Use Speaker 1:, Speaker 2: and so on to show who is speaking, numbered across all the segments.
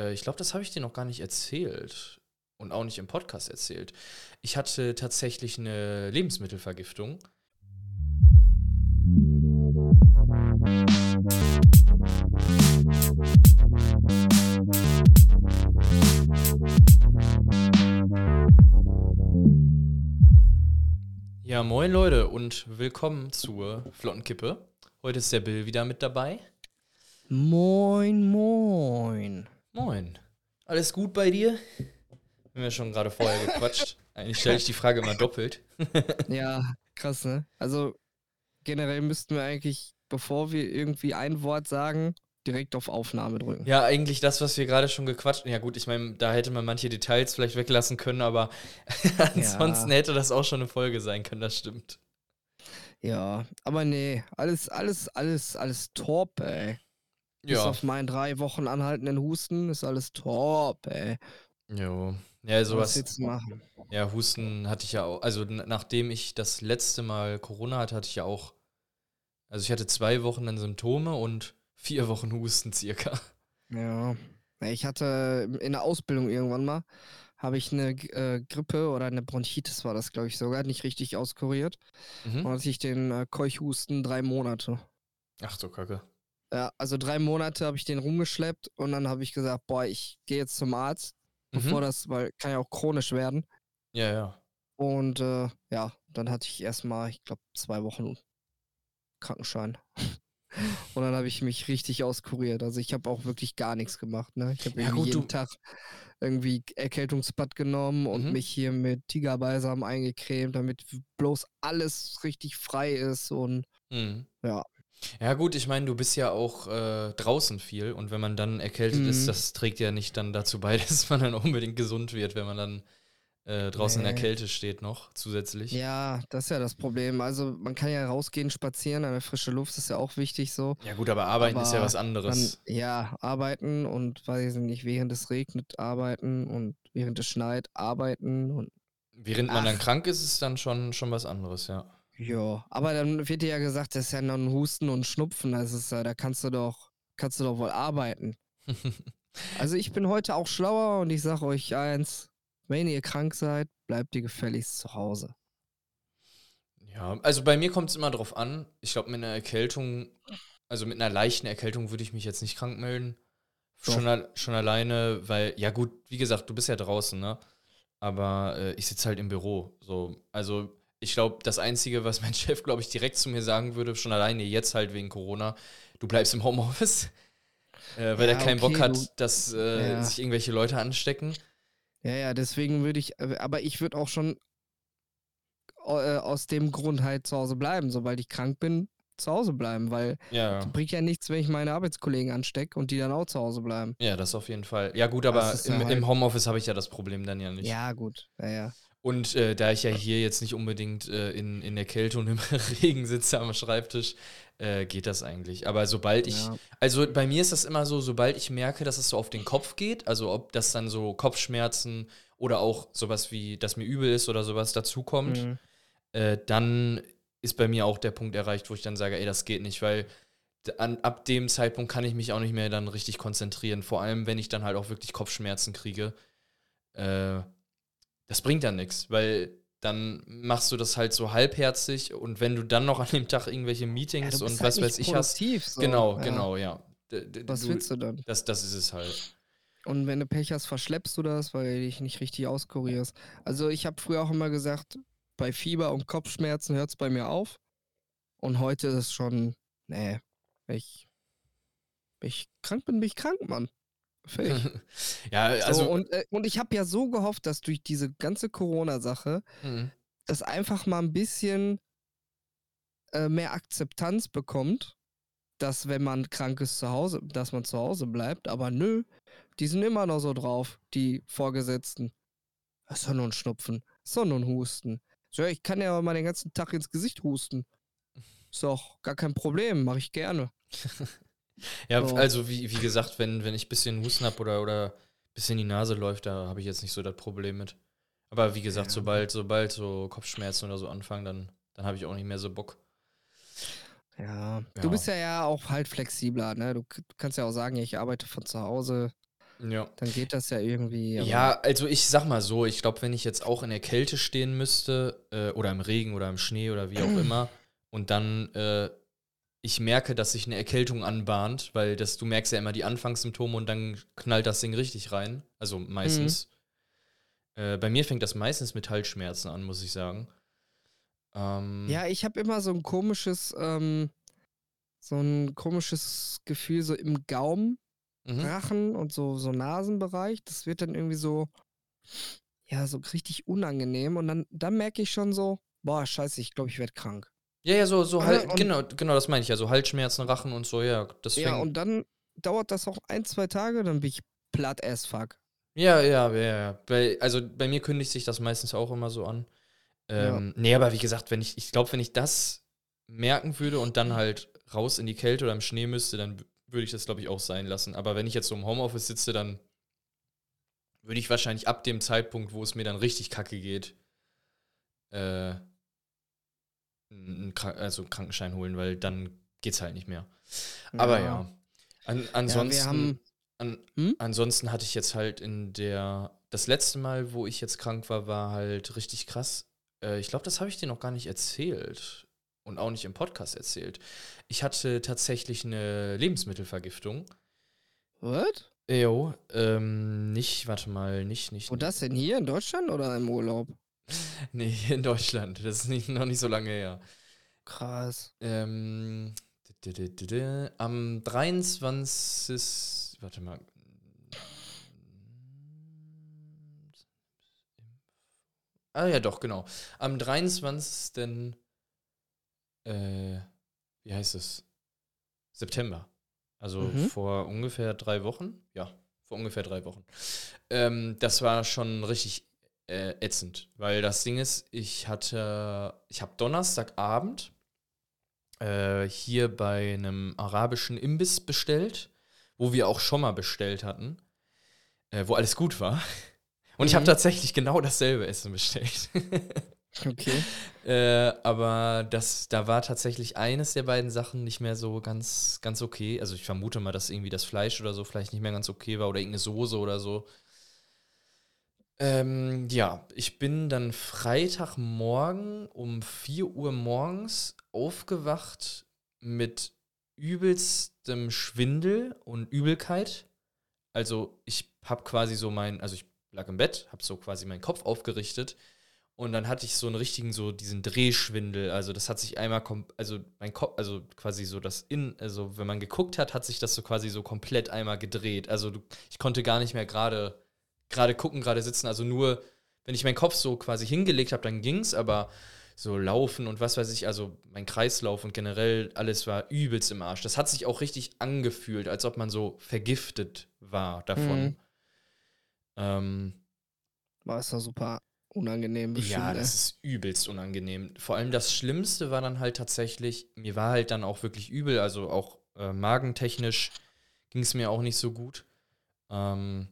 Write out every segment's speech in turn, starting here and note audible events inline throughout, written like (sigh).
Speaker 1: äh, ich glaube, das habe ich dir noch gar nicht erzählt und auch nicht im Podcast erzählt. Ich hatte tatsächlich eine Lebensmittelvergiftung. Ja, moin Leute und willkommen zur Flottenkippe. Heute ist der Bill wieder mit dabei.
Speaker 2: Moin, moin.
Speaker 1: Moin. Alles gut bei dir? Haben wir schon gerade vorher (laughs) gequatscht. Eigentlich stelle ich die Frage immer doppelt. (laughs)
Speaker 2: Ja, krass, ne? Also generell müssten wir eigentlich, bevor wir irgendwie ein Wort sagen, direkt auf Aufnahme drücken.
Speaker 1: Ja, eigentlich das, was wir gerade schon gequatscht Ja, gut, ich meine, da hätte man manche Details vielleicht weglassen können, aber (laughs) ansonsten hätte das auch schon eine Folge sein können, das stimmt.
Speaker 2: Ja, aber nee, alles, alles, alles, alles top, ey. Bis
Speaker 1: Ja.
Speaker 2: auf meinen drei Wochen anhaltenden Husten ist alles top, ey.
Speaker 1: Jo. Ja,
Speaker 2: Was
Speaker 1: sowas.
Speaker 2: willst du machen?
Speaker 1: Ja, Husten hatte ich ja auch. Also, nachdem ich das letzte Mal Corona hatte, hatte ich ja auch. Also, ich hatte zwei Wochen dann Symptome und vier Wochen Husten circa.
Speaker 2: Ja. Ja, Ich hatte in der Ausbildung irgendwann mal, habe ich eine äh, Grippe oder eine Bronchitis war das, glaube ich, sogar, nicht richtig auskuriert.
Speaker 1: Mhm.
Speaker 2: Und hatte ich den äh, Keuchhusten drei Monate.
Speaker 1: Ach so, Kacke.
Speaker 2: Ja, also drei Monate habe ich den rumgeschleppt und dann habe ich gesagt, boah, ich gehe jetzt zum Arzt, bevor
Speaker 1: Mhm.
Speaker 2: das, weil kann ja auch chronisch werden.
Speaker 1: Ja, ja.
Speaker 2: Und äh, ja, dann hatte ich erstmal, ich glaube, zwei Wochen Krankenschein. (laughs) und dann habe ich mich richtig auskuriert. Also ich habe auch wirklich gar nichts gemacht. Ne? Ich habe
Speaker 1: Ja,
Speaker 2: jeden Tag irgendwie Erkältungsbad genommen und
Speaker 1: Mhm.
Speaker 2: mich hier mit Tigerbalsam eingecremt, damit bloß alles richtig frei ist und
Speaker 1: Mhm.
Speaker 2: ja.
Speaker 1: Ja, gut, ich meine, du bist ja auch äh, draußen viel und wenn man dann erkältet ist,
Speaker 2: Mhm.
Speaker 1: das trägt ja nicht dann dazu bei, (laughs) dass man dann unbedingt gesund wird, wenn man dann äh, draußen in der
Speaker 2: Nee.
Speaker 1: Kälte steht noch zusätzlich.
Speaker 2: Ja, das ist ja das Problem. Also man kann ja rausgehen, spazieren, an der frische Luft ist ja auch wichtig so.
Speaker 1: Ja, gut, aber arbeiten ist ja
Speaker 2: Aber
Speaker 1: was
Speaker 2: Dann,
Speaker 1: anderes.
Speaker 2: ja, arbeiten und weiß ich nicht, während es regnet, arbeiten und während es schneit, arbeiten und
Speaker 1: Während man dann
Speaker 2: Ach.
Speaker 1: krank ist, ist dann schon, schon was anderes, ja.
Speaker 2: Ja. Aber dann wird dir ja gesagt, das ist ja noch ein Husten und Schnupfen. Das ist ja, da kannst du doch, kannst du doch wohl arbeiten. (laughs) Also ich bin heute auch schlauer und ich sage euch eins, wenn ihr krank seid, bleibt ihr gefälligst zu Hause.
Speaker 1: Ja, also bei mir kommt es immer drauf an. Ich glaube, mit einer Erkältung, also mit einer leichten Erkältung würde ich mich jetzt nicht krank melden.
Speaker 2: Doch.
Speaker 1: Schon, al- schon alleine, weil, ja gut, wie gesagt, du bist ja draußen, ne? Aber äh, ich sitze halt im Büro. So. Also ich glaube, das Einzige, was mein (laughs) Chef, glaube ich, direkt zu mir sagen würde, schon alleine jetzt halt wegen Corona, du bleibst im Homeoffice. (laughs) Äh, weil
Speaker 2: Ja,
Speaker 1: er keinen Bock
Speaker 2: okay,
Speaker 1: hat,
Speaker 2: du-
Speaker 1: dass äh,
Speaker 2: Ja.
Speaker 1: sich irgendwelche Leute anstecken.
Speaker 2: Ja, ja, deswegen würde ich, äh, aber ich würde auch schon äh, aus dem Grund halt zu Hause bleiben, sobald ich krank bin, zu Hause bleiben, weil
Speaker 1: Ja.
Speaker 2: bringt ja nichts, wenn ich meine Arbeitskollegen anstecke und die dann auch zu Hause bleiben.
Speaker 1: Ja, das auf jeden Fall. Ja, gut, aber im,
Speaker 2: halt-
Speaker 1: im Homeoffice habe ich ja das Problem dann ja nicht.
Speaker 2: Ja, gut, ja, ja.
Speaker 1: Und äh, da ich ja hier jetzt nicht unbedingt äh, in, in der Kälte und im (laughs) Regen sitze am Schreibtisch, äh, geht das eigentlich. Aber sobald ich,
Speaker 2: Ja.
Speaker 1: also bei mir ist das immer so, sobald ich merke, dass es so auf den Kopf geht, also ob das dann so Kopfschmerzen oder auch sowas wie, dass mir übel ist oder sowas dazukommt,
Speaker 2: Mhm.
Speaker 1: äh, dann ist bei mir auch der Punkt erreicht, wo ich dann sage, ey, das geht nicht, weil an, ab dem Zeitpunkt kann ich mich auch nicht mehr dann richtig konzentrieren. Vor allem, wenn ich dann halt auch wirklich Kopfschmerzen kriege. Äh, das bringt dann nichts, weil dann machst du das halt so halbherzig und wenn du dann noch an dem Tag irgendwelche
Speaker 2: Ja,
Speaker 1: Meetings
Speaker 2: du
Speaker 1: und
Speaker 2: bist
Speaker 1: was
Speaker 2: halt
Speaker 1: weiß ich hast.
Speaker 2: so.
Speaker 1: Genau,
Speaker 2: ja.
Speaker 1: genau, ja. D-
Speaker 2: Was willst du dann?
Speaker 1: Das, das ist es halt.
Speaker 2: Und wenn du Pech hast, verschleppst du das, weil du dich nicht richtig auskurierst. Also ich habe früher auch immer gesagt, bei Fieber und Kopfschmerzen hört es bei mir auf. Und heute ist es schon, nee, ich, ich krank bin, bin ich krank, Mann. Fertig. (laughs)
Speaker 1: ja, also.
Speaker 2: so, und, äh, und ich habe ja so gehofft, dass durch diese ganze Corona-Sache
Speaker 1: Mhm.
Speaker 2: das einfach mal ein bisschen äh, mehr Akzeptanz bekommt, dass wenn man krank ist zu Hause, dass man zu Hause bleibt. Aber nö, die sind immer noch so drauf, die Vorgesetzten. Das ist doch nur ein Schnupfen, das ist doch nur ein Husten. So, ich kann ja mal den ganzen Tag ins Gesicht husten. Ist doch gar kein Problem, mache ich gerne. (laughs)
Speaker 1: Ja,
Speaker 2: So.
Speaker 1: also wie, wie gesagt, wenn, wenn ich ein bisschen Husten habe oder, oder ein bisschen die Nase läuft, da habe ich jetzt nicht so das Problem mit. Aber wie gesagt,
Speaker 2: Ja.
Speaker 1: sobald, sobald so Kopfschmerzen oder so anfangen, dann, dann habe ich auch nicht mehr so Bock.
Speaker 2: Ja,
Speaker 1: Ja.
Speaker 2: du bist ja, ja auch halt flexibler, ne? Du kannst ja auch sagen, ich arbeite von zu Hause.
Speaker 1: Ja.
Speaker 2: Dann geht das ja irgendwie.
Speaker 1: Ja, also ich sag mal so, ich glaube, wenn ich jetzt auch in der Kälte stehen müsste, äh, oder im Regen oder im Schnee oder wie auch (clears throat) immer, und dann äh, ich merke, dass sich eine Erkältung anbahnt, weil das, du merkst ja immer die Anfangssymptome und dann knallt das Ding richtig rein. Also meistens. Äh, bei mir fängt das meistens mit Halsschmerzen an, muss ich sagen. Ähm,
Speaker 2: Ja, ich habe immer so ein komisches, ähm, so ein komisches Gefühl so im Gaumen,
Speaker 1: mhm.
Speaker 2: Rachen und so, so Nasenbereich. Das wird dann irgendwie so, ja, so richtig unangenehm. Und dann, dann merke ich schon so, boah, scheiße, ich glaube, ich werde krank.
Speaker 1: Ja, ja, so, so
Speaker 2: Ja,
Speaker 1: halt, genau, genau, das meine ich ja. So Halsschmerzen, Rachen und so, ja. Das
Speaker 2: Ja, und dann dauert das auch ein, zwei Tage, dann bin ich platt as fuck.
Speaker 1: Ja, ja, ja, ja. Bei, also bei mir kündigt sich das meistens auch immer so an. Ähm, Nee, aber wie gesagt, wenn ich, ich glaube, wenn ich das merken würde und dann halt raus in die Kälte oder im Schnee müsste, dann würde ich das, glaube ich, auch sein lassen. Aber wenn ich jetzt so im Homeoffice sitze, dann würde ich wahrscheinlich ab dem Zeitpunkt, wo es mir dann richtig kacke geht, äh, einen, Krank- also einen Krankenschein holen, weil dann geht's halt nicht mehr. Aber ja. An, ansonsten,
Speaker 2: haben-
Speaker 1: an,
Speaker 2: Hm?
Speaker 1: ansonsten hatte ich jetzt halt in der, das letzte Mal, wo ich jetzt krank war, war halt richtig krass. Äh, ich glaube, das habe ich dir noch gar nicht erzählt und auch nicht im Podcast erzählt. Ich hatte tatsächlich eine Lebensmittelvergiftung.
Speaker 2: What?
Speaker 1: Jo, ähm, nicht, warte mal, nicht, nicht.
Speaker 2: Wo das denn hier in Deutschland oder im Urlaub? (laughs)
Speaker 1: Nee, hier in Deutschland. Das ist nicht, noch nicht so lange her.
Speaker 2: Krass.
Speaker 1: Ähm, am 23. Warte mal. Ah ja, doch, genau. Am 23. Äh, wie heißt es? September. Also
Speaker 2: Mhm.
Speaker 1: vor ungefähr drei Wochen. Ja, vor ungefähr drei Wochen. Ähm, das war schon richtig äh, ätzend, weil das Ding ist, ich hatte, ich habe Donnerstagabend äh, hier bei einem arabischen Imbiss bestellt, wo wir auch schon mal bestellt hatten, äh, wo alles gut war. (laughs) Und ich habe
Speaker 2: Mhm.
Speaker 1: tatsächlich genau dasselbe Essen bestellt. (laughs)
Speaker 2: Okay.
Speaker 1: Äh, aber das, da war tatsächlich eines der beiden Sachen nicht mehr so ganz, ganz okay. Also ich vermute mal, dass irgendwie das Fleisch oder so vielleicht nicht mehr ganz okay war oder irgendeine Soße oder so. Ähm, ja, ich bin dann Freitagmorgen um 4 Uhr morgens aufgewacht mit übelstem Schwindel und Übelkeit. Also ich habe quasi so mein, also ich lag im Bett, habe so quasi meinen Kopf aufgerichtet und dann hatte ich so einen richtigen, so diesen Drehschwindel. Also das hat sich einmal, also mein Kopf, also quasi so das in, also wenn man geguckt hat, hat sich das so quasi so komplett einmal gedreht. Also ich konnte gar nicht mehr gerade, gerade gucken, gerade sitzen. Also nur, wenn ich meinen Kopf so quasi hingelegt habe, dann ging's, aber so laufen und was weiß ich, also mein Kreislauf und generell alles war übelst im Arsch. Das hat sich auch richtig angefühlt, als ob man so vergiftet war davon.
Speaker 2: Mhm.
Speaker 1: Ähm,
Speaker 2: War es doch super unangenehm bestimmt.
Speaker 1: ja, das ist übelst unangenehm. Vor allem das Schlimmste war dann halt tatsächlich, mir war halt dann auch wirklich übel, also auch äh, magentechnisch ging es mir auch nicht so gut. Ähm,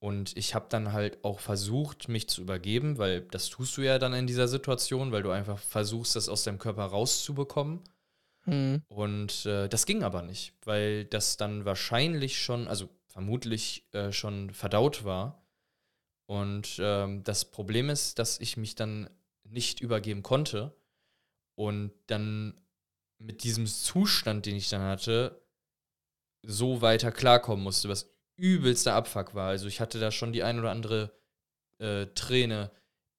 Speaker 1: und ich habe dann halt auch versucht, mich zu übergeben, weil das tust du ja dann in dieser Situation, weil du einfach versuchst, das aus deinem Körper rauszubekommen.
Speaker 2: Mhm.
Speaker 1: Und äh, das ging aber nicht, weil das dann wahrscheinlich schon, also vermutlich äh, schon verdaut war. Und ähm, das Problem ist, dass ich mich dann nicht übergeben konnte und dann mit diesem Zustand, den ich dann hatte, so weiter klarkommen musste, was übelster Abfuck war. Also ich hatte da schon die ein oder andere äh, Träne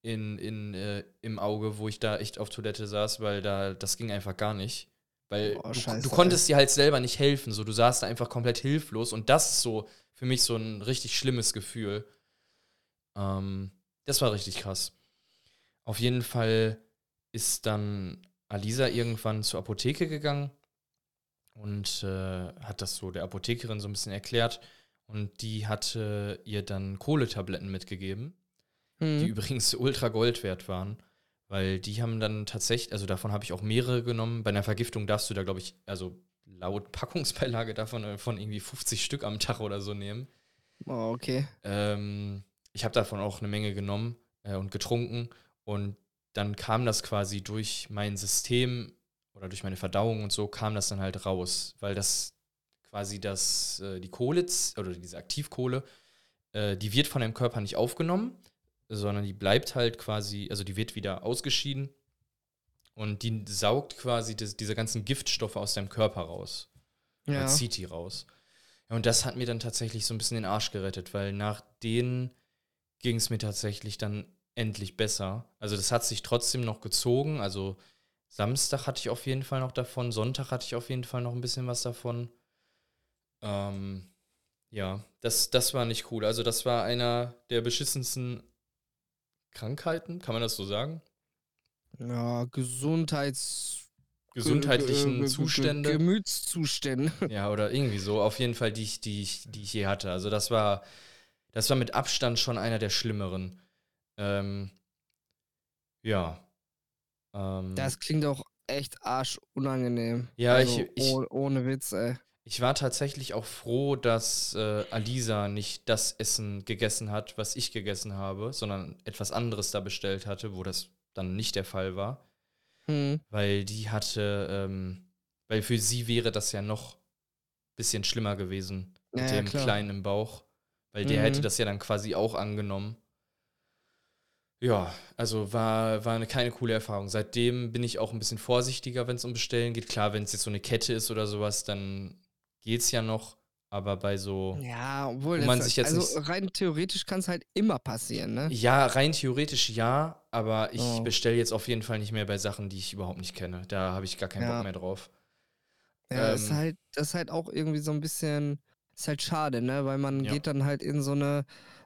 Speaker 1: in, in, äh, im Auge, wo ich da echt auf Toilette saß, weil da das ging einfach gar nicht. Weil
Speaker 2: Boah,
Speaker 1: du,
Speaker 2: scheiße,
Speaker 1: du konntest dir halt selber nicht helfen. So, du saßt da einfach komplett hilflos und das ist so für mich so ein richtig schlimmes Gefühl. Ähm, das war richtig krass. Auf jeden Fall ist dann Alisa irgendwann zur Apotheke gegangen und äh, hat das so der Apothekerin so ein bisschen erklärt. Und die hatte ihr dann Kohletabletten mitgegeben, die
Speaker 2: Mhm.
Speaker 1: übrigens ultra Gold wert waren. Weil die haben dann tatsächlich, also davon habe ich auch mehrere genommen. Bei einer Vergiftung darfst du da, glaube ich, also laut (laughs) Packungsbeilage davon äh, von irgendwie 50 Stück am Tag oder so nehmen.
Speaker 2: Oh, okay.
Speaker 1: Ähm, ich habe davon auch eine Menge genommen äh, und getrunken. Und dann kam das quasi durch mein System oder durch meine Verdauung und so, kam das dann halt raus, weil das quasi das, äh, die Kohle oder diese Aktivkohle äh, die wird von deinem Körper nicht aufgenommen, sondern die bleibt halt quasi, also die wird wieder ausgeschieden und die saugt quasi das, diese ganzen Giftstoffe aus deinem Körper raus.
Speaker 2: Ja.
Speaker 1: Zieht die raus. Ja, und das hat mir dann tatsächlich so ein bisschen den Arsch gerettet, weil nach denen ging es mir tatsächlich dann endlich besser. Also das hat sich trotzdem noch gezogen. Also Samstag hatte ich auf jeden Fall noch davon, Sonntag hatte ich auf jeden Fall noch ein bisschen was davon. Ähm, ja, das, das war nicht cool. Also das war einer der beschissensten Krankheiten, kann man das so sagen?
Speaker 2: Ja, Gesundheits.
Speaker 1: Gesundheitlichen
Speaker 2: Ge- ge- ge-
Speaker 1: Zustände.
Speaker 2: Gemütszustände. (laughs)
Speaker 1: Ja, oder irgendwie so. Auf jeden Fall, die ich, die ich, die ich je hatte. Also das war, das war mit Abstand schon einer der schlimmeren. Ähm, ja. Ähm,
Speaker 2: Das klingt auch echt arschunangenehm.
Speaker 1: Ja,
Speaker 2: also,
Speaker 1: ich- ich-
Speaker 2: oh, ohne Witz, ey.
Speaker 1: Ich war tatsächlich auch froh, dass äh, Alisa nicht das Essen gegessen hat, was ich gegessen habe, sondern etwas anderes da bestellt hatte, wo das dann nicht der Fall war.
Speaker 2: Hm.
Speaker 1: Weil die hatte, ähm, weil für sie wäre das ja noch ein bisschen schlimmer gewesen mit
Speaker 2: Ja, ja,
Speaker 1: dem
Speaker 2: klar.
Speaker 1: Kleinen im Bauch. Weil der
Speaker 2: Mhm.
Speaker 1: hätte das ja dann quasi auch angenommen. Ja, also war, war eine keine coole Erfahrung. Seitdem bin ich auch ein bisschen vorsichtiger, wenn es um Bestellen geht. Klar, wenn es jetzt so eine Kette ist oder sowas, dann geht's ja noch. Aber bei so.
Speaker 2: Ja, obwohl
Speaker 1: Wo man sich jetzt
Speaker 2: also rein theoretisch kann es halt immer passieren, ne?
Speaker 1: Ja, rein theoretisch ja, aber ich
Speaker 2: Oh.
Speaker 1: bestelle jetzt auf jeden Fall nicht mehr bei Sachen, die ich überhaupt nicht kenne. Da habe ich gar keinen
Speaker 2: Ja.
Speaker 1: Bock mehr drauf.
Speaker 2: Ja, ist
Speaker 1: Ähm.
Speaker 2: halt, das ist halt auch irgendwie so ein bisschen, ist halt schade, ne? Weil man
Speaker 1: Ja.
Speaker 2: geht dann halt in so eine,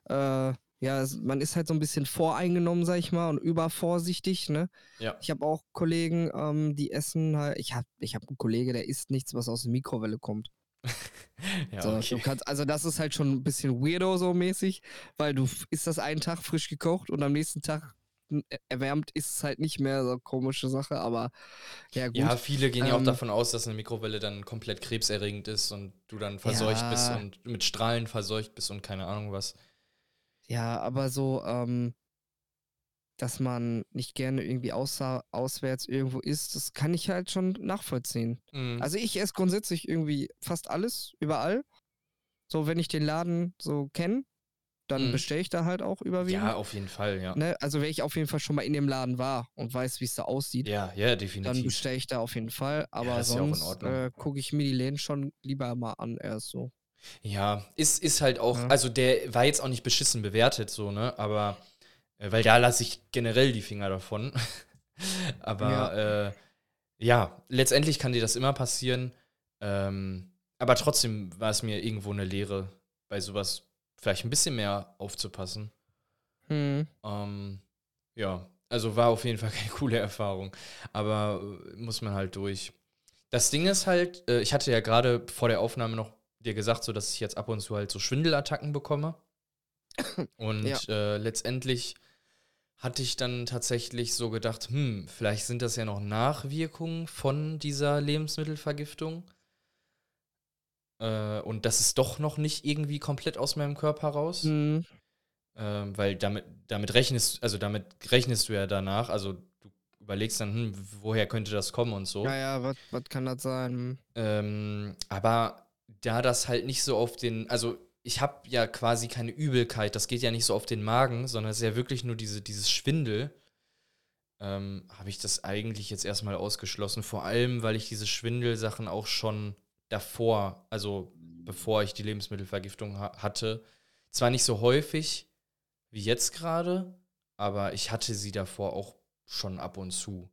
Speaker 2: äh, ja, es, man ist halt so ein bisschen voreingenommen, sag ich mal, und übervorsichtig, ne?
Speaker 1: Ja.
Speaker 2: Ich habe auch Kollegen, ähm, die essen halt, ich habe ich hab einen Kollege, der isst nichts, was aus der Mikrowelle kommt.
Speaker 1: Ja,
Speaker 2: so,
Speaker 1: okay.
Speaker 2: du kannst, also das ist halt schon ein bisschen weirdo so mäßig, weil du isst das einen Tag frisch gekocht und am nächsten Tag erwärmt ist es halt nicht mehr so komische Sache, aber ja gut.
Speaker 1: Ja, viele gehen ja auch
Speaker 2: Ähm,
Speaker 1: davon aus, dass eine Mikrowelle dann komplett krebserregend ist und du dann verseucht bist
Speaker 2: Ja.
Speaker 1: und mit Strahlen verseucht bist und keine Ahnung was.
Speaker 2: Ja, aber so, ähm, dass man nicht gerne irgendwie außer, auswärts irgendwo isst, das kann ich halt schon nachvollziehen.
Speaker 1: Mhm.
Speaker 2: Also ich esse grundsätzlich irgendwie fast alles, überall. So, wenn ich den Laden so kenne, dann
Speaker 1: Mhm.
Speaker 2: bestelle ich da halt auch überwiegend.
Speaker 1: ja, auf jeden Fall, ja.
Speaker 2: Ne? Also wenn ich auf jeden Fall schon mal in dem Laden war und weiß, wie es da aussieht,
Speaker 1: Ja, ja,
Speaker 2: dann
Speaker 1: definitiv.
Speaker 2: bestelle ich da auf jeden Fall. Aber
Speaker 1: ist ja
Speaker 2: sonst
Speaker 1: Ordnung.
Speaker 2: äh, gucke ich mir die Läden schon lieber mal an, erst so.
Speaker 1: Ja, ist, ist halt auch,
Speaker 2: Ja.
Speaker 1: also der war jetzt auch nicht beschissen bewertet, so, ne? Aber, weil da lasse ich generell die Finger davon. (laughs) aber, ja. Äh, ja, letztendlich kann dir das immer passieren. Ähm, aber trotzdem war es mir irgendwo eine Lehre, bei sowas vielleicht ein bisschen mehr aufzupassen.
Speaker 2: Hm.
Speaker 1: Ähm, ja, also war auf jeden Fall (laughs) keine coole Erfahrung. Aber äh, muss man halt durch. Das Ding ist halt, äh, ich hatte ja gerade vor der Aufnahme noch dir gesagt, so dass ich jetzt ab und zu halt so Schwindelattacken bekomme. (coughs) Und
Speaker 2: Ja.
Speaker 1: äh, letztendlich hatte ich dann tatsächlich so gedacht, hm, vielleicht sind das ja noch Nachwirkungen von dieser Lebensmittelvergiftung. Äh, und das ist doch noch nicht irgendwie komplett aus meinem Körper raus.
Speaker 2: Hm.
Speaker 1: Ähm, weil damit, damit rechnest, also damit rechnest du ja danach, also du überlegst dann, hm, woher könnte das kommen und so.
Speaker 2: Naja, was was kann das sein? Hm.
Speaker 1: Ähm, aber da das halt nicht so auf den, also ich habe ja quasi keine Übelkeit, das geht ja nicht so auf den Magen, sondern es ist ja wirklich nur diese, dieses Schwindel, ähm, habe ich das eigentlich jetzt erstmal ausgeschlossen. Vor allem, weil ich diese Schwindelsachen auch schon davor, also bevor ich die Lebensmittelvergiftung ha hatte, zwar nicht so häufig wie jetzt gerade, aber ich hatte sie davor auch schon ab und zu.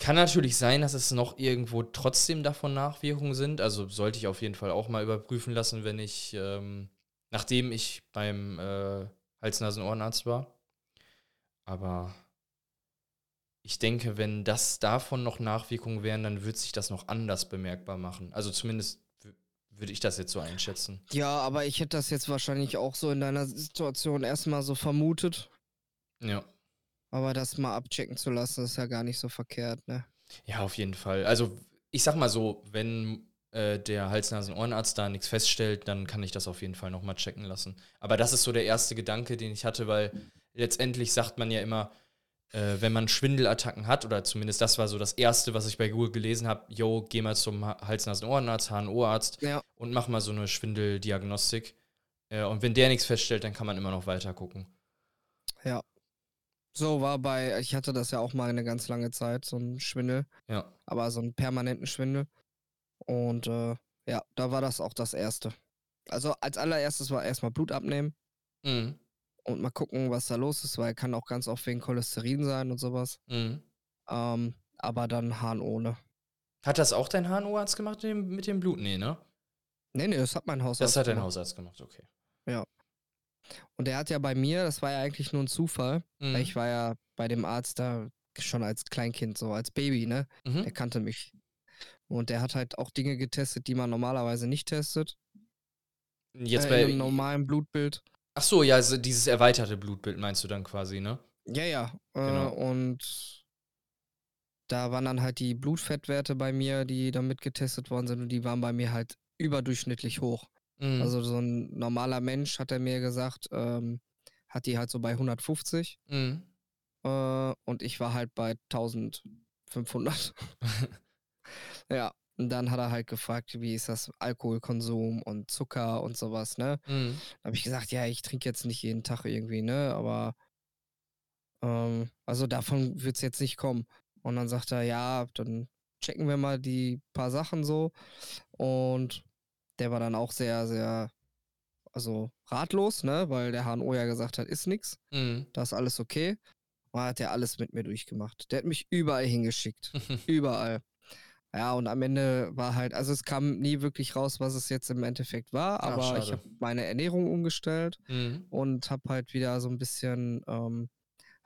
Speaker 1: Kann natürlich sein, dass es noch irgendwo trotzdem davon Nachwirkungen sind. Also sollte ich auf jeden Fall auch mal überprüfen lassen, wenn ich, ähm, nachdem ich beim äh, Hals-Nasen-Ohrenarzt war. Aber ich denke, wenn das davon noch Nachwirkungen wären, dann wird sich das noch anders bemerkbar machen. Also zumindest würde ich das jetzt so einschätzen.
Speaker 2: Ja, aber ich hätte das jetzt wahrscheinlich auch so in deiner Situation erstmal so vermutet.
Speaker 1: Ja.
Speaker 2: Aber das mal abchecken zu lassen, ist ja gar nicht so verkehrt, ne?
Speaker 1: Ja, auf jeden Fall. Also ich sag mal so, wenn äh, der Hals-Nasen-Ohrenarzt da nichts feststellt, dann kann ich das auf jeden Fall nochmal checken lassen. Aber das ist so der erste Gedanke, den ich hatte, weil letztendlich sagt man ja immer, äh, wenn man Schwindelattacken hat, oder zumindest das war so das Erste, was ich bei Google gelesen habe, yo, geh mal zum Ha- Hals-Nasen-Ohrenarzt, HNO-Arzt
Speaker 2: Ja.
Speaker 1: und mach mal so eine Schwindeldiagnostik. Ja, und wenn der nichts feststellt, dann kann man immer noch weiter gucken.
Speaker 2: Ja. So war bei, ich hatte das ja auch mal eine ganz lange Zeit, so ein Schwindel,
Speaker 1: Ja.
Speaker 2: aber so einen permanenten Schwindel. Und äh, ja, da war das auch das Erste. Also als allererstes war erstmal Blut abnehmen
Speaker 1: Mhm.
Speaker 2: und mal gucken, was da los ist, weil kann auch ganz oft wegen Cholesterin sein und sowas.
Speaker 1: Mhm.
Speaker 2: Ähm, aber dann Hahn ohne.
Speaker 1: Hat das auch dein HNO-Arzt gemacht mit dem, mit dem Blut? Nee, ne?
Speaker 2: Nee, nee, das hat mein Hausarzt
Speaker 1: Das hat dein
Speaker 2: gemacht.
Speaker 1: Hausarzt gemacht, okay.
Speaker 2: Und der hat ja bei mir, das war ja eigentlich nur ein Zufall,
Speaker 1: Mhm.
Speaker 2: weil ich war ja bei dem Arzt da schon als Kleinkind, so als Baby, ne?
Speaker 1: Mhm.
Speaker 2: Der kannte mich. Und der hat halt auch Dinge getestet, die man normalerweise nicht testet.
Speaker 1: Jetzt
Speaker 2: äh,
Speaker 1: bei.
Speaker 2: in einem normalen Blutbild.
Speaker 1: Ach so, ja, also dieses erweiterte Blutbild meinst du dann quasi, ne?
Speaker 2: Ja, ja. Äh,
Speaker 1: Genau.
Speaker 2: Und da waren dann halt die Blutfettwerte bei mir, die damit getestet worden sind und die waren bei mir halt überdurchschnittlich hoch.
Speaker 1: Mhm.
Speaker 2: Also so ein normaler Mensch, hat er mir gesagt, ähm, hat die halt so bei 150
Speaker 1: Mhm.
Speaker 2: äh, und ich war halt bei 1500. (laughs) ja, und dann hat er halt gefragt, wie ist das Alkoholkonsum und Zucker und sowas, ne?
Speaker 1: Mhm.
Speaker 2: Da habe ich gesagt, ja, ich trinke jetzt nicht jeden Tag irgendwie, ne? Aber ähm, also davon wird es jetzt nicht kommen. Und dann sagt er, ja, dann checken wir mal die paar Sachen so. Und der war dann auch sehr, sehr, also ratlos, ne? Weil der HNO ja gesagt hat, ist nix,
Speaker 1: Mhm.
Speaker 2: da ist alles okay. Und hat er alles mit mir durchgemacht. Der hat mich überall hingeschickt. (laughs) überall. Ja, und am Ende war halt, also es kam nie wirklich raus, was es jetzt im Endeffekt war,
Speaker 1: Ach,
Speaker 2: aber ich
Speaker 1: schade.
Speaker 2: habe meine Ernährung umgestellt
Speaker 1: Mhm.
Speaker 2: und habe halt wieder so ein bisschen ähm,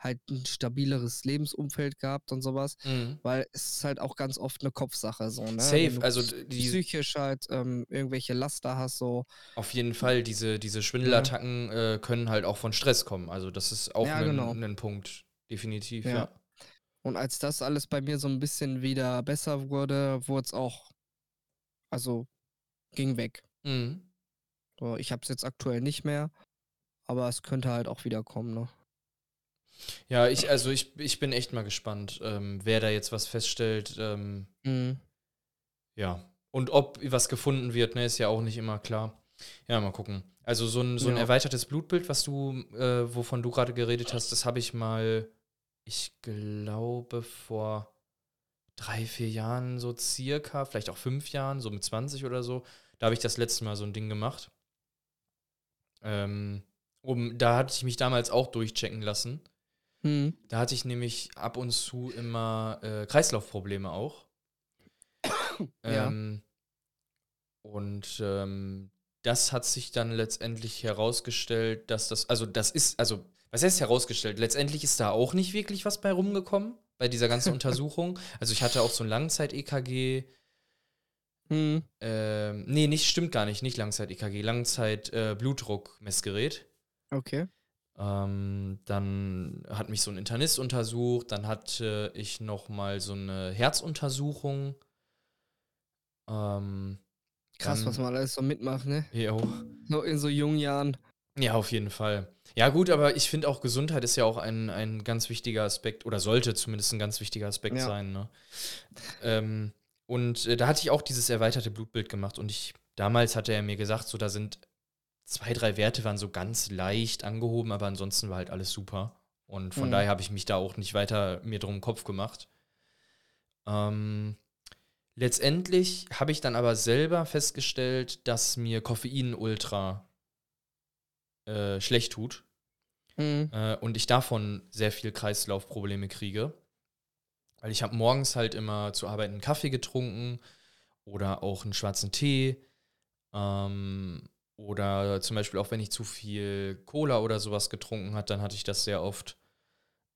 Speaker 2: halt ein stabileres Lebensumfeld gehabt und sowas,
Speaker 1: Mhm.
Speaker 2: weil es ist halt auch ganz oft eine Kopfsache so, ne?
Speaker 1: Safe, also die-
Speaker 2: psychisch halt ähm, irgendwelche Laster hast, so.
Speaker 1: Auf jeden Fall, diese, diese Schwindelattacken äh, können halt auch von Stress kommen. Also das ist auch
Speaker 2: Ja,
Speaker 1: ein,
Speaker 2: genau.
Speaker 1: ein Punkt, definitiv,
Speaker 2: Ja.
Speaker 1: ja.
Speaker 2: Und als das alles bei mir so ein bisschen wieder besser wurde, wurde es auch, also ging weg.
Speaker 1: Mhm.
Speaker 2: So, ich habe es jetzt aktuell nicht mehr, aber es könnte halt auch wieder kommen, ne?
Speaker 1: Ja, ich, also ich, ich bin echt mal gespannt, ähm, wer da jetzt was feststellt. Ähm,
Speaker 2: Mhm.
Speaker 1: ja. Und ob was gefunden wird, ne, ist ja auch nicht immer klar. Ja, mal gucken. Also so ein, so ein
Speaker 2: Ja.
Speaker 1: erweitertes Blutbild, was du, äh, wovon du gerade geredet hast, das habe ich mal, ich glaube, vor drei, vier Jahren so circa, vielleicht auch fünf Jahren, so mit 20 oder so, da habe ich das letzte Mal so ein Ding gemacht. Ähm, um, da hatte ich mich damals auch durchchecken lassen.
Speaker 2: Mhm.
Speaker 1: Da hatte ich nämlich ab und zu immer äh, Kreislaufprobleme auch. (coughs)
Speaker 2: Ja.
Speaker 1: Ähm, und ähm, das hat sich dann letztendlich herausgestellt, dass das, also das ist, also, was heißt herausgestellt? Letztendlich ist da auch nicht wirklich was bei rumgekommen, bei dieser ganzen (laughs) Untersuchung. Also ich hatte auch so ein Langzeit-EKG.
Speaker 2: Mhm.
Speaker 1: Ähm, nee, nicht, stimmt gar nicht, nicht Langzeit-EKG, Langzeit-Blutdruckmessgerät.
Speaker 2: Okay.
Speaker 1: Ähm, dann hat mich so ein Internist untersucht, dann hatte ich noch mal so eine Herzuntersuchung. Ähm,
Speaker 2: Krass,
Speaker 1: dann-
Speaker 2: was man alles so mitmacht, ne?
Speaker 1: jo.
Speaker 2: So in so jungen Jahren.
Speaker 1: Ja, auf jeden Fall. Ja, gut, aber ich finde auch, Gesundheit ist ja auch ein, ein ganz wichtiger Aspekt oder sollte zumindest ein ganz wichtiger Aspekt
Speaker 2: Ja.
Speaker 1: sein. Ne? Ähm, und äh, da hatte ich auch dieses erweiterte Blutbild gemacht und ich, damals hatte er mir gesagt, so da sind zwei, drei Werte waren so ganz leicht angehoben, aber ansonsten war halt alles super. Und von
Speaker 2: Mhm.
Speaker 1: daher habe ich mich da auch nicht weiter mir drum Kopf gemacht. Ähm, letztendlich habe ich dann aber selber festgestellt, dass mir Koffein ultra äh, schlecht tut
Speaker 2: Mhm.
Speaker 1: äh, und ich davon sehr viel Kreislaufprobleme kriege. Weil ich habe morgens halt immer zur Arbeit einen Kaffee getrunken oder auch einen schwarzen Tee. Ähm, oder zum Beispiel auch wenn ich zu viel Cola oder sowas getrunken hat, dann hatte ich das sehr oft.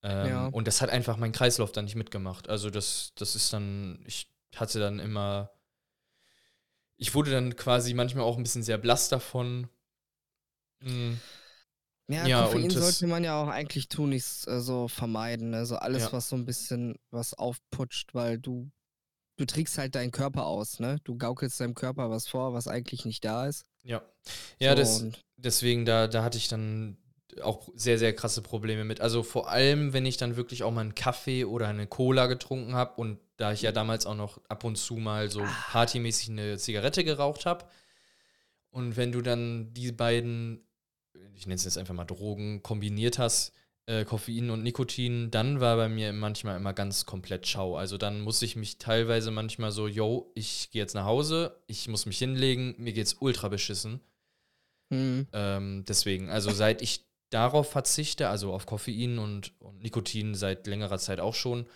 Speaker 1: Ähm,
Speaker 2: Ja.
Speaker 1: Und das hat einfach mein Kreislauf dann nicht mitgemacht. Also das, das ist dann, ich hatte dann immer, ich wurde dann quasi manchmal auch ein bisschen sehr blass davon. Mm,
Speaker 2: Ja,
Speaker 1: Ja,
Speaker 2: Koffein sollte man ja auch eigentlich tunlichst äh, so vermeiden. Also alles,
Speaker 1: Ja.
Speaker 2: was so ein bisschen was aufputscht, weil du, du trickst halt deinen Körper aus, ne? Du gaukelst deinem Körper was vor, was eigentlich nicht da ist.
Speaker 1: Ja. Ja,
Speaker 2: so,
Speaker 1: das, deswegen, da, da hatte ich dann auch sehr, sehr krasse Probleme mit. Also vor allem, wenn ich dann wirklich auch mal einen Kaffee oder eine Cola getrunken habe und da ich ja damals auch noch ab und zu mal so partymäßig eine Zigarette geraucht habe. Und wenn du dann die beiden, ich nenne es jetzt einfach mal Drogen, kombiniert hast, äh, Koffein und Nikotin, dann war bei mir manchmal immer ganz komplett Schau. Also dann muss ich mich teilweise manchmal so, yo, ich gehe jetzt nach Hause, ich muss mich hinlegen, mir geht's ultra beschissen.
Speaker 2: Hm.
Speaker 1: Ähm, deswegen, also seit ich darauf verzichte, also auf Koffein und, und Nikotin seit längerer Zeit auch schon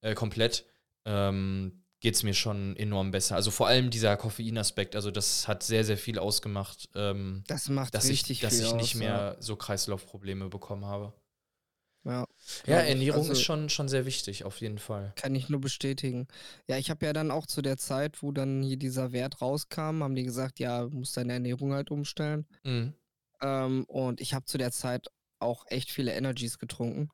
Speaker 1: äh, komplett, ähm, geht es mir schon enorm besser. Also vor allem dieser Koffeinaspekt, also das hat sehr, sehr viel ausgemacht, ähm,
Speaker 2: Das macht
Speaker 1: dass ich, dass ich nicht
Speaker 2: aus,
Speaker 1: mehr so Kreislaufprobleme bekommen habe.
Speaker 2: Ja,
Speaker 1: Ja. Ernährung
Speaker 2: Also-
Speaker 1: ist schon, schon sehr wichtig, auf jeden Fall.
Speaker 2: Kann ich nur bestätigen. Ja, ich habe ja dann auch zu der Zeit, wo dann hier dieser Wert rauskam, haben die gesagt, ja, du musst deine Ernährung halt umstellen.
Speaker 1: Mhm.
Speaker 2: Ähm, und ich habe zu der Zeit auch echt viele Energies getrunken,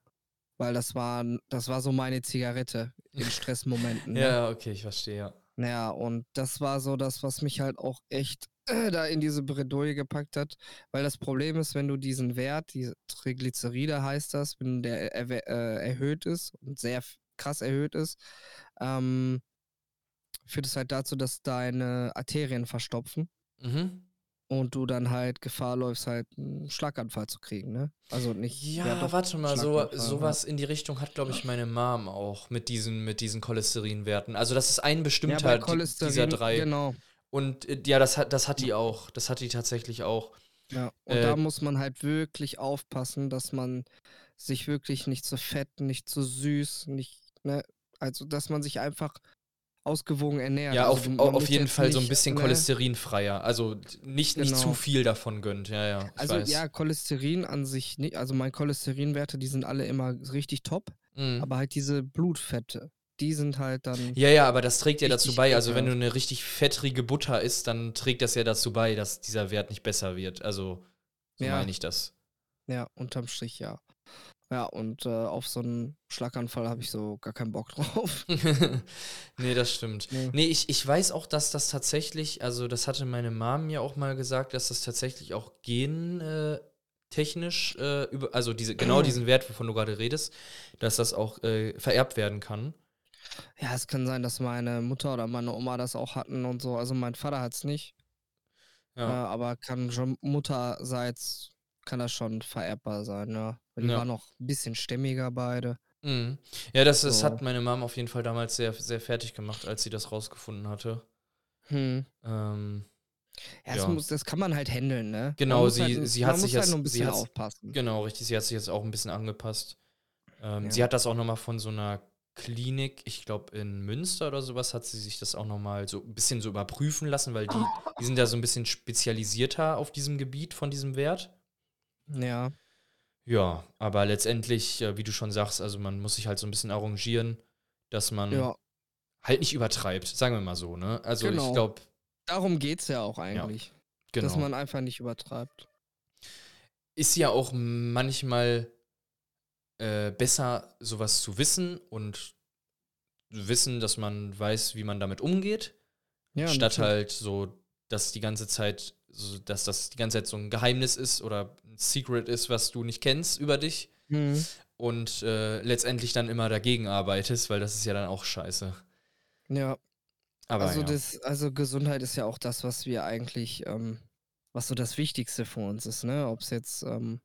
Speaker 2: weil das war, das war so meine Zigarette (laughs) in Stressmomenten. ne?
Speaker 1: Ja, okay, ich verstehe, ja.
Speaker 2: Ja, und das war so das, was mich halt auch echt (clears throat) da in diese Bredouille gepackt hat. Weil das Problem ist, wenn du diesen Wert, die Triglyceride heißt das, wenn der erwe- äh, erhöht ist und sehr krass erhöht ist, ähm, führt es halt dazu, dass deine Arterien verstopfen
Speaker 1: Mhm.
Speaker 2: und du dann halt Gefahr läufst, halt einen Schlaganfall zu kriegen, ne? Also nicht.
Speaker 1: Ja,
Speaker 2: doch,
Speaker 1: warte mal, so, sowas in die Richtung hat, glaube ich, meine Mom auch mit diesen, mit diesen Cholesterinwerten. Also das ist ein
Speaker 2: Ja,
Speaker 1: bestimmter
Speaker 2: Cholesterin,
Speaker 1: dieser drei.
Speaker 2: genau.
Speaker 1: Und äh, ja, das hat, das hat die auch. Das hat die tatsächlich auch.
Speaker 2: Ja, und
Speaker 1: Äh,
Speaker 2: da muss man halt wirklich aufpassen, dass man sich wirklich nicht zu fett, nicht zu süß, nicht, ne, also dass man sich einfach ausgewogen ernährt.
Speaker 1: Ja,
Speaker 2: also
Speaker 1: auf, au- auf jeden Fall so ein
Speaker 2: nicht,
Speaker 1: bisschen
Speaker 2: ne,
Speaker 1: cholesterinfreier. Also nicht, nicht zu
Speaker 2: Genau.
Speaker 1: viel davon gönnt. Ja, ja.
Speaker 2: Also
Speaker 1: weiß.
Speaker 2: ja, Cholesterin an sich nicht, also meine Cholesterinwerte, die sind alle immer richtig top,
Speaker 1: Mhm.
Speaker 2: aber halt diese Blutfette, die sind halt dann,
Speaker 1: Ja, ja, aber das trägt ja dazu bei. Also, wenn du eine richtig fettrige Butter isst, dann trägt das ja dazu bei, dass dieser Wert nicht besser wird. Also, so
Speaker 2: Ja.
Speaker 1: meine ich das.
Speaker 2: ja, unterm Strich ja. Ja, und äh, auf so einen Schlaganfall habe ich so gar keinen Bock (laughs) drauf. (laughs)
Speaker 1: nee, das stimmt.
Speaker 2: Nee.
Speaker 1: Nee, ich, ich weiß auch, dass das tatsächlich, also das hatte meine Mom mir auch mal gesagt, dass das tatsächlich auch gentechnisch, äh, äh, über, also diese, genau diesen Wert, wovon du gerade redest, dass das auch äh, vererbt werden kann.
Speaker 2: Ja, es kann sein, dass meine Mutter oder meine Oma das auch hatten und so. Also mein Vater hat es nicht, äh,
Speaker 1: Ja.
Speaker 2: aber kann schon Mutterseits kann das schon vererbbar sein, ja. Weil die
Speaker 1: Ja.
Speaker 2: waren noch ein bisschen stämmiger beide.
Speaker 1: Mhm. Ja, das, das
Speaker 2: So.
Speaker 1: hat meine Mom auf jeden Fall damals sehr, sehr fertig gemacht, als sie das rausgefunden hatte.
Speaker 2: Hm.
Speaker 1: Ähm,
Speaker 2: Ja, das,
Speaker 1: Ja.
Speaker 2: muss, das kann man halt handeln, ne?
Speaker 1: Genau, sie-
Speaker 2: halt,
Speaker 1: sie hat sich
Speaker 2: halt
Speaker 1: jetzt-
Speaker 2: nur ein
Speaker 1: sie
Speaker 2: bisschen
Speaker 1: hat's-
Speaker 2: aufpassen.
Speaker 1: Genau, richtig. Sie hat sich jetzt auch ein bisschen angepasst. Ähm,
Speaker 2: Ja.
Speaker 1: Sie hat das auch nochmal von so einer Klinik, ich glaube in Münster oder sowas, hat sie sich das auch nochmal so ein bisschen so überprüfen lassen, weil die, (laughs) die sind da so ein bisschen spezialisierter auf diesem Gebiet von diesem Wert.
Speaker 2: Ja,
Speaker 1: Ja, aber letztendlich, äh, wie du schon sagst, also man muss sich halt so ein bisschen arrangieren, dass man
Speaker 2: ja.
Speaker 1: halt nicht übertreibt, sagen wir mal so, ne? Also ich
Speaker 2: Genau.
Speaker 1: glaube,
Speaker 2: Darum geht's ja auch eigentlich.
Speaker 1: genau.
Speaker 2: Dass man einfach nicht übertreibt.
Speaker 1: ist ja auch manchmal äh, besser, sowas zu wissen und wissen, dass man weiß, wie man damit umgeht,
Speaker 2: Ja,
Speaker 1: statt
Speaker 2: natürlich.
Speaker 1: halt so, dass die ganze Zeit, so, dass das die ganze Zeit so ein Geheimnis ist oder ein Secret ist, was du nicht kennst über dich
Speaker 2: Hm.
Speaker 1: und äh, letztendlich dann immer dagegen arbeitest, weil das ist ja dann auch scheiße.
Speaker 2: Ja,
Speaker 1: Aber
Speaker 2: also,
Speaker 1: ja.
Speaker 2: das, also Gesundheit ist ja auch das, was wir eigentlich, ähm, was so das Wichtigste für uns ist, ne? Ob es jetzt ähm,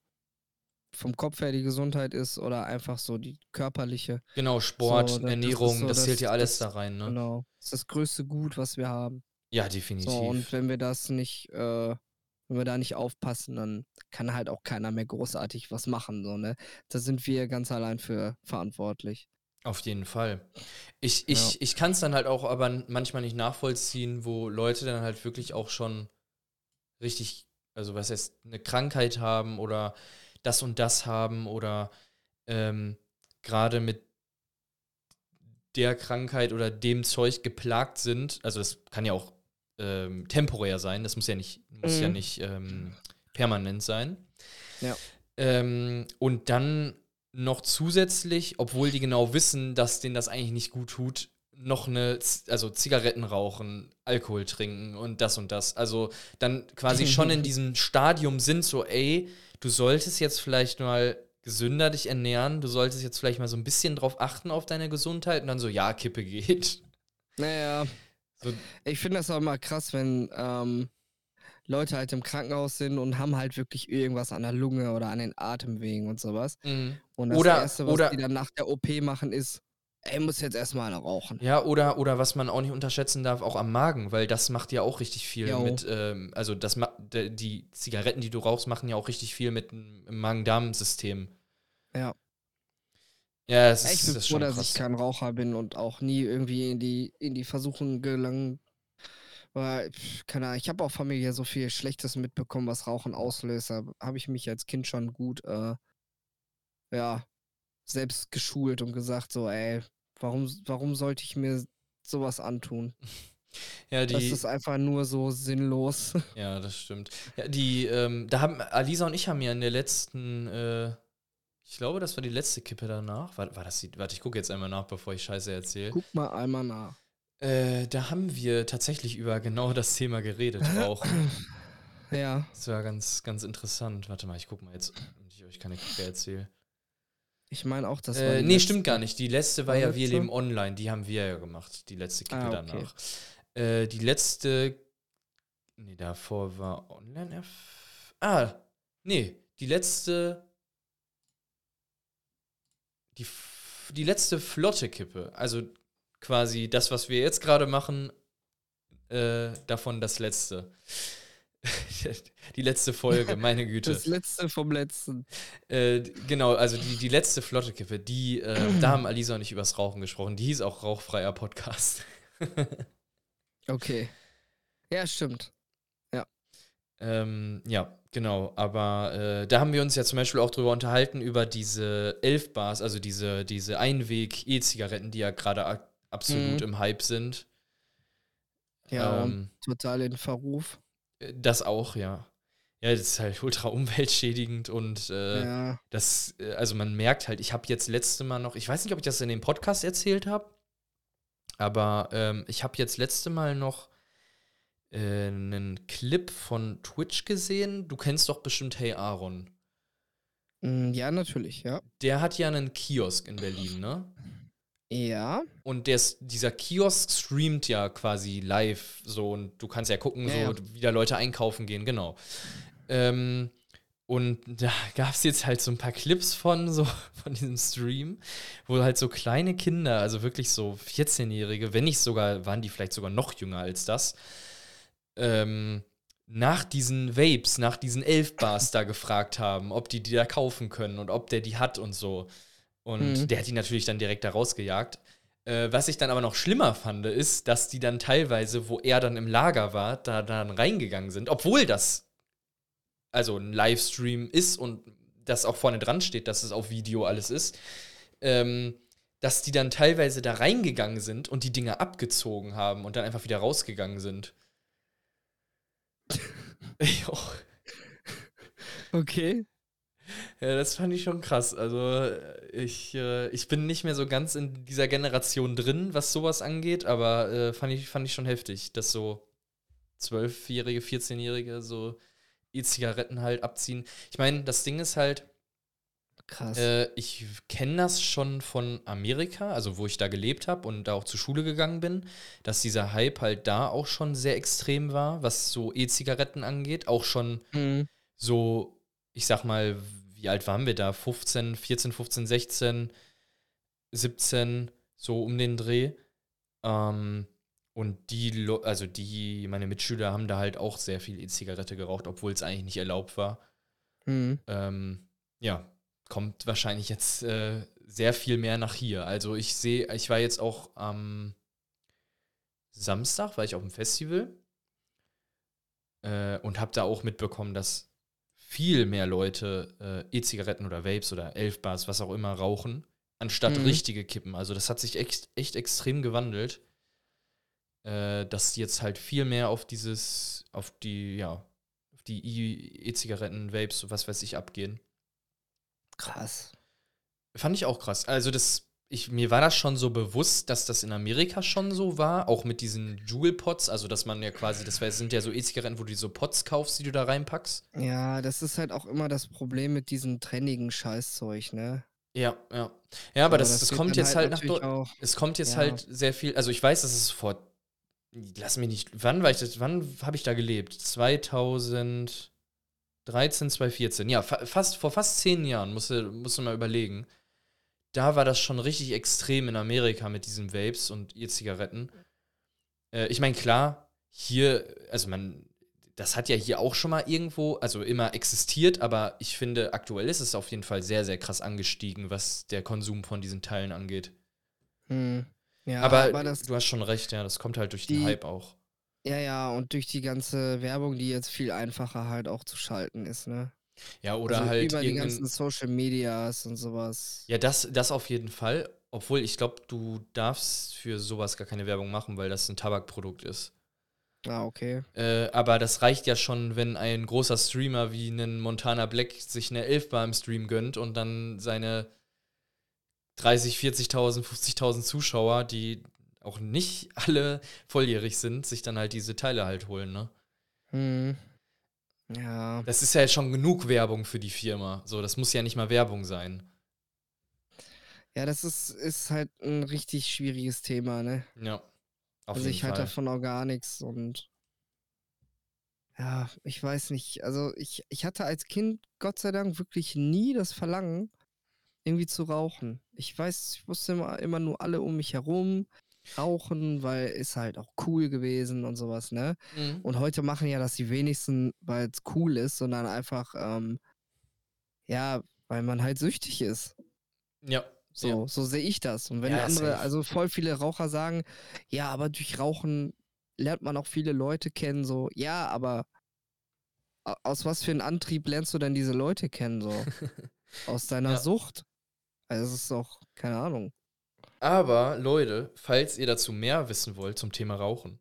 Speaker 2: vom Kopf her die Gesundheit ist oder einfach so die körperliche.
Speaker 1: genau, Sport,
Speaker 2: so, das- das
Speaker 1: Ernährung,
Speaker 2: so
Speaker 1: das,
Speaker 2: das-
Speaker 1: zählt ja alles
Speaker 2: das-
Speaker 1: da rein, ne?
Speaker 2: Genau. Das ist das größte Gut, was wir haben.
Speaker 1: Ja, definitiv.
Speaker 2: So, und wenn wir das nicht, äh, wenn wir da nicht aufpassen, dann kann halt auch keiner mehr großartig was machen, so, ne? Da sind wir ganz allein für verantwortlich.
Speaker 1: Auf jeden Fall. Ich, ich, ich kann es dann halt auch aber manchmal nicht nachvollziehen, wo Leute dann halt wirklich auch schon richtig, also was heißt, eine Krankheit haben oder das und das haben oder ähm, gerade mit der Krankheit oder dem Zeug geplagt sind. Also das kann ja auch ähm, temporär sein, das muss ja nicht, muss ja
Speaker 2: Mhm.
Speaker 1: nicht ähm, permanent sein.
Speaker 2: Ja.
Speaker 1: Ähm, und dann noch zusätzlich, obwohl die genau wissen, dass denen das eigentlich nicht gut tut, noch eine, also Zigaretten rauchen, Alkohol trinken und das und das. Also dann quasi schon in (laughs) diesem Stadium sind so, ey, du solltest jetzt vielleicht mal gesünder dich ernähren, du solltest jetzt vielleicht mal so ein bisschen drauf achten auf deine Gesundheit und dann so, ja, Kippe geht.
Speaker 2: Naja,
Speaker 1: So,
Speaker 2: ich finde das auch immer krass, wenn, ähm, Leute halt im Krankenhaus sind und haben halt wirklich irgendwas an der Lunge oder an den Atemwegen und sowas.
Speaker 1: Mhm.
Speaker 2: Und das
Speaker 1: Oder-
Speaker 2: Erste, was
Speaker 1: oder-
Speaker 2: die dann nach der OP machen, ist, ey, muss jetzt erstmal eine rauchen.
Speaker 1: Ja, oder, oder was man auch nicht unterschätzen darf, auch am Magen, weil das macht ja auch richtig viel
Speaker 2: Jo.
Speaker 1: mit, ähm, also das die Zigaretten, die du rauchst, machen ja auch richtig viel mit dem Magen-Darm-System.
Speaker 2: Ja.
Speaker 1: Ja, es
Speaker 2: Ich
Speaker 1: ist,
Speaker 2: bin
Speaker 1: das
Speaker 2: froh, dass
Speaker 1: krass.
Speaker 2: ich kein Raucher bin und auch nie irgendwie in die, in die Versuchung gelangen. Weil, keine Ahnung, ich habe auch familiär so viel Schlechtes mitbekommen, was Rauchen auslöst. Da habe ich mich als Kind schon gut, äh, ja, selbst geschult und gesagt, so, ey, warum, warum sollte ich mir sowas antun? (laughs)
Speaker 1: Ja,
Speaker 2: Das
Speaker 1: die,
Speaker 2: ist einfach nur so sinnlos. (laughs)
Speaker 1: ja, das stimmt. Ja, die, ähm, da haben Alisa und ich haben ja in der letzten, äh, ich glaube, das war die letzte Kippe danach. War, war das die, warte, ich gucke jetzt einmal nach, bevor ich Scheiße erzähle.
Speaker 2: Guck mal einmal nach.
Speaker 1: Äh, da haben wir tatsächlich über genau das Thema geredet (laughs) auch.
Speaker 2: Ja,
Speaker 1: Das war ganz, ganz interessant. Warte mal, ich gucke mal jetzt, damit ich euch keine Kacke erzähle.
Speaker 2: Ich meine auch, das
Speaker 1: Äh,
Speaker 2: die
Speaker 1: nee,
Speaker 2: letzte.
Speaker 1: stimmt gar nicht. Die letzte war ja Wir
Speaker 2: Vorletzte?
Speaker 1: leben online. Die haben wir ja gemacht. Die letzte Kippe
Speaker 2: Ah, okay.
Speaker 1: danach. Äh, die letzte. Nee, davor war online F. Ah, nee. Die letzte. Die, die letzte flotte Kippe. Also quasi das, was wir jetzt gerade machen, äh, davon das letzte. Die letzte Folge, meine (laughs) Güte.
Speaker 2: Das letzte vom letzten.
Speaker 1: Äh, genau, also die, die letzte flotte Kippe, die, äh, da haben Alisa und ich übers Rauchen gesprochen. Die hieß auch Rauchfreier Podcast. (laughs)
Speaker 2: Okay. Ja, stimmt.
Speaker 1: ähm, ja, genau. Aber äh, da haben wir uns ja zum Beispiel auch drüber unterhalten, über diese Elf-Bars, also diese, diese Einweg-E-Zigaretten, die ja gerade absolut
Speaker 2: Mhm.
Speaker 1: im Hype sind.
Speaker 2: Ja,
Speaker 1: ähm,
Speaker 2: total in Verruf.
Speaker 1: Das auch, ja. Ja, das ist halt ultra umweltschädigend und äh,
Speaker 2: ja.
Speaker 1: Das, äh, also man merkt halt, ich habe jetzt letzte Mal noch, ich weiß nicht, ob ich das in dem Podcast erzählt habe, aber ähm, ich habe jetzt letzte Mal noch äh, einen Clip von Twitch gesehen. Du kennst doch bestimmt Hey Aaron.
Speaker 2: Mm, Ja, natürlich, ja.
Speaker 1: Der hat ja einen Kiosk in Berlin, ne?
Speaker 2: Ja.
Speaker 1: Und der, dieser Kiosk streamt ja quasi live so und du kannst ja gucken,
Speaker 2: Ja,
Speaker 1: so wie da Leute einkaufen gehen, genau. Ähm, und da gab es jetzt halt so ein paar Clips von so (laughs) von diesem Stream, wo halt so kleine Kinder, also wirklich so 14-Jährige, wenn nicht sogar, waren die vielleicht sogar noch jünger als das, ähm, nach diesen Vapes, nach diesen Elf-Bars da gefragt haben, ob die die da kaufen können und ob der die hat und so. Und
Speaker 2: Mhm.
Speaker 1: der hat die natürlich dann direkt da rausgejagt. Äh, was ich dann aber noch schlimmer fand, ist, dass die dann teilweise, wo er dann im Lager war, da dann reingegangen sind, obwohl das also ein Livestream ist und das auch vorne dran steht, dass es auf Video alles ist, ähm, dass die dann teilweise da reingegangen sind und die Dinger abgezogen haben und dann einfach wieder rausgegangen sind. (laughs)
Speaker 2: Okay.
Speaker 1: Ja, das fand ich schon krass. Also äh, ich, äh, ich bin nicht mehr so ganz in dieser Generation drin, was sowas angeht, aber äh, fand, ich, fand ich schon heftig, dass so Zwölfjährige, 14-Jährige so E-Zigaretten halt abziehen. Ich meine, das Ding ist halt,
Speaker 2: Krass.
Speaker 1: äh, ich kenne das schon von Amerika, also wo ich da gelebt habe und da auch zur Schule gegangen bin, dass dieser Hype halt da auch schon sehr extrem war, was so E-Zigaretten angeht. Auch schon
Speaker 2: Mhm.
Speaker 1: so, ich sag mal, wie alt waren wir da? 15, 14, 15, 16, 17, so um den Dreh. Ähm, und die, also die, meine Mitschüler haben da halt auch sehr viel E-Zigarette geraucht, obwohl es eigentlich nicht erlaubt war.
Speaker 2: Mhm.
Speaker 1: Ähm, ja, kommt wahrscheinlich jetzt äh, sehr viel mehr nach hier. Also ich sehe, ich war jetzt auch am Samstag, war ich auf dem Festival äh, und habe da auch mitbekommen, dass viel mehr Leute äh, E-Zigaretten oder Vapes oder Elfbars, was auch immer, rauchen, anstatt
Speaker 2: Mhm.
Speaker 1: richtige Kippen. Also das hat sich echt, echt extrem gewandelt, äh, dass jetzt halt viel mehr auf dieses, auf die, ja, auf die E-Zigaretten, Vapes, was weiß ich, abgehen.
Speaker 2: Krass.
Speaker 1: Fand ich auch krass. Also das, ich, mir war das schon so bewusst, dass das in Amerika schon so war, auch mit diesen Jewel-Pots, also dass man ja quasi, das sind ja so E-Zigaretten, wo du so Pots kaufst, die du da reinpackst.
Speaker 2: Ja, das ist halt auch immer das Problem mit diesem trendigen Scheißzeug, ne?
Speaker 1: Ja, ja. Ja, aber das, das,
Speaker 2: wird
Speaker 1: kommt jetzt halt, nach
Speaker 2: natürlich
Speaker 1: Deu-
Speaker 2: auch.
Speaker 1: Es kommt jetzt
Speaker 2: Ja.
Speaker 1: halt sehr viel, also ich weiß, dass es vor lass mich nicht, wann war ich das, wann habe ich da gelebt? 2013, 2014, ja, fa fast, vor fast zehn Jahren, musst du, musst du mal überlegen. Da war das schon richtig extrem in Amerika mit diesen Vapes und E-Zigaretten. Äh, ich meine, klar, hier, also man, das hat ja hier auch schon mal irgendwo, also immer existiert, aber ich finde, aktuell ist es auf jeden Fall sehr, sehr krass angestiegen, was der Konsum von diesen Teilen angeht.
Speaker 2: Hm. Ja,
Speaker 1: aber,
Speaker 2: aber das,
Speaker 1: du hast schon recht, ja, das kommt halt durch den
Speaker 2: die-
Speaker 1: Hype auch.
Speaker 2: ja, ja, und durch die ganze Werbung, die jetzt viel einfacher halt auch zu schalten ist, ne?
Speaker 1: Ja, oder
Speaker 2: also
Speaker 1: halt
Speaker 2: über die ganzen Social Medias und sowas.
Speaker 1: Ja, das, das auf jeden Fall. Obwohl ich glaube, du darfst für sowas gar keine Werbung machen, weil das ein Tabakprodukt ist.
Speaker 2: Ah, okay.
Speaker 1: Äh, aber das reicht ja schon, wenn ein großer Streamer wie ein Montana Black sich eine 11 Bar im Stream gönnt und dann seine 30, 40.000, 50.000 Zuschauer, die auch nicht (laughs) alle volljährig sind, sich dann halt diese Teile halt holen, ne?
Speaker 2: Hm. Ja.
Speaker 1: Das ist ja jetzt schon genug Werbung für die Firma. So, das muss ja nicht mal Werbung sein.
Speaker 2: Ja, das ist, ist halt ein richtig schwieriges Thema, ne?
Speaker 1: Ja. Auf
Speaker 2: also
Speaker 1: jeden
Speaker 2: ich halte
Speaker 1: Fall.
Speaker 2: davon auch gar nichts und ja, ich weiß nicht. Also ich, ich hatte als Kind Gott sei Dank wirklich nie das Verlangen, irgendwie zu rauchen. Ich weiß, ich wusste immer, immer nur alle um mich herum rauchen, weil ist halt auch cool gewesen und sowas, ne?
Speaker 1: Mhm.
Speaker 2: Und heute machen ja das die wenigsten, weil es cool ist, sondern einfach, ähm, ja, weil man halt süchtig ist.
Speaker 1: Ja.
Speaker 2: So,
Speaker 1: Ja.
Speaker 2: so sehe ich das. Und wenn
Speaker 1: Ja,
Speaker 2: andere, also voll viele Raucher sagen, ja, aber durch Rauchen lernt man auch viele Leute kennen, so, ja, aber aus was für einem Antrieb lernst du denn diese Leute kennen, so? (laughs) Aus deiner
Speaker 1: Ja.
Speaker 2: Sucht? Also, es ist doch, keine Ahnung.
Speaker 1: Aber Leute, falls ihr dazu mehr wissen wollt zum Thema Rauchen,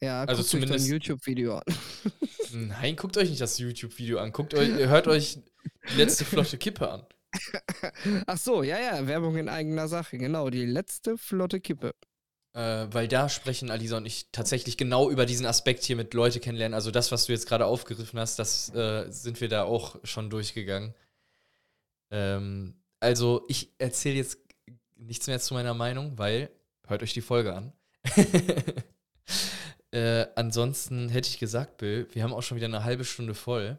Speaker 2: Ja,
Speaker 1: Also
Speaker 2: guckt euch doch ein
Speaker 1: zumindest-
Speaker 2: YouTube-Video an.
Speaker 1: nein, (laughs) guckt euch nicht das YouTube-Video an, guckt euch, hört euch die letzte (laughs) flotte Kippe an.
Speaker 2: Ach so, ja, ja, Werbung in eigener Sache, genau, die letzte flotte Kippe.
Speaker 1: Äh, weil da sprechen Alisa und ich tatsächlich genau über diesen Aspekt hier mit Leute kennenlernen. Also das, was du jetzt gerade aufgegriffen hast, das äh, sind wir da auch schon durchgegangen. Ähm, also ich erzähle jetzt nichts mehr zu meiner Meinung, weil hört euch die Folge an. (laughs) äh, ansonsten hätte ich gesagt, Bill, wir haben auch schon wieder eine halbe Stunde voll.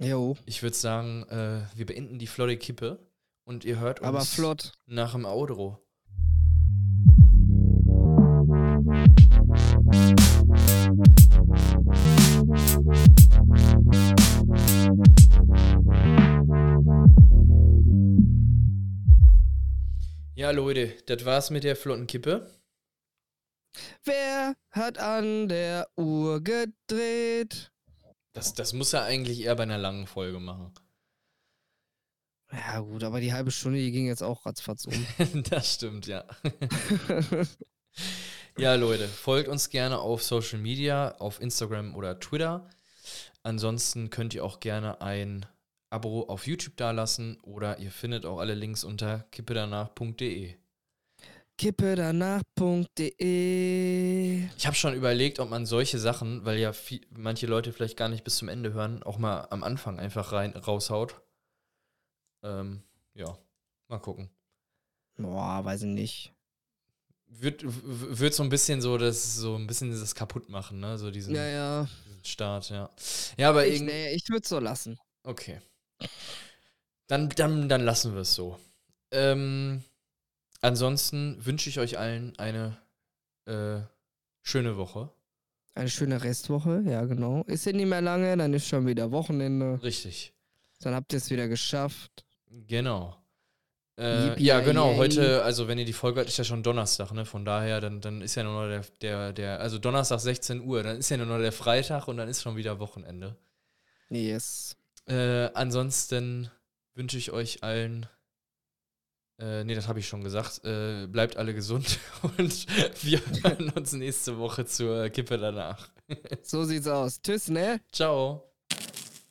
Speaker 2: Jo,
Speaker 1: Ich würde sagen, äh, wir beenden die flotte Kippe und ihr hört uns
Speaker 2: aber flott.
Speaker 1: nach dem Outro. Ja, Leute, das war's mit der flotten Kippe.
Speaker 2: Wer hat an der Uhr gedreht?
Speaker 1: Das, das muss er eigentlich eher bei einer langen Folge machen.
Speaker 2: Ja, gut, aber die halbe Stunde, die ging jetzt auch ratzfatz um. (laughs)
Speaker 1: das stimmt, ja. (laughs) Ja, Leute, folgt uns gerne auf Social Media, auf Instagram oder Twitter. Ansonsten könnt ihr auch gerne ein Abo auf YouTube dalassen oder ihr findet auch alle Links unter kippedanach.de.
Speaker 2: kippedanach.de
Speaker 1: Ich habe schon überlegt, ob man solche Sachen, weil ja viel, manche Leute vielleicht gar nicht bis zum Ende hören, auch mal am Anfang einfach rein, raushaut. Ähm, ja, mal gucken.
Speaker 2: Boah, weiß ich nicht.
Speaker 1: Wird, wird so ein bisschen so das, so ein bisschen das kaputt machen, ne? So diesen,
Speaker 2: Ja, ja.
Speaker 1: diesen Start, ja. Ja, aber
Speaker 2: Ich, nee, ich würde so lassen.
Speaker 1: Okay. Dann, dann, dann lassen wir es so. Ähm, ansonsten wünsche ich euch allen eine äh, schöne Woche.
Speaker 2: Eine schöne Restwoche, ja, genau. Ist ja nicht mehr lange, dann ist schon wieder Wochenende.
Speaker 1: Richtig.
Speaker 2: Dann habt ihr es wieder geschafft.
Speaker 1: Genau. Äh,
Speaker 2: Yippie,
Speaker 1: ja, genau.
Speaker 2: yay.
Speaker 1: Heute, also wenn ihr die Folge hört, ist ja schon Donnerstag, ne? Von daher, dann, dann ist ja nur noch der, der, der, also Donnerstag 16 Uhr, dann ist ja nur noch der Freitag und dann ist schon wieder Wochenende.
Speaker 2: Yes.
Speaker 1: Äh, ansonsten wünsche ich euch allen, äh, nee, das habe ich schon gesagt, äh, bleibt alle gesund (laughs) und wir hören uns nächste Woche zur Kippe danach.
Speaker 2: So sieht's aus. Tschüss, ne?
Speaker 1: Ciao.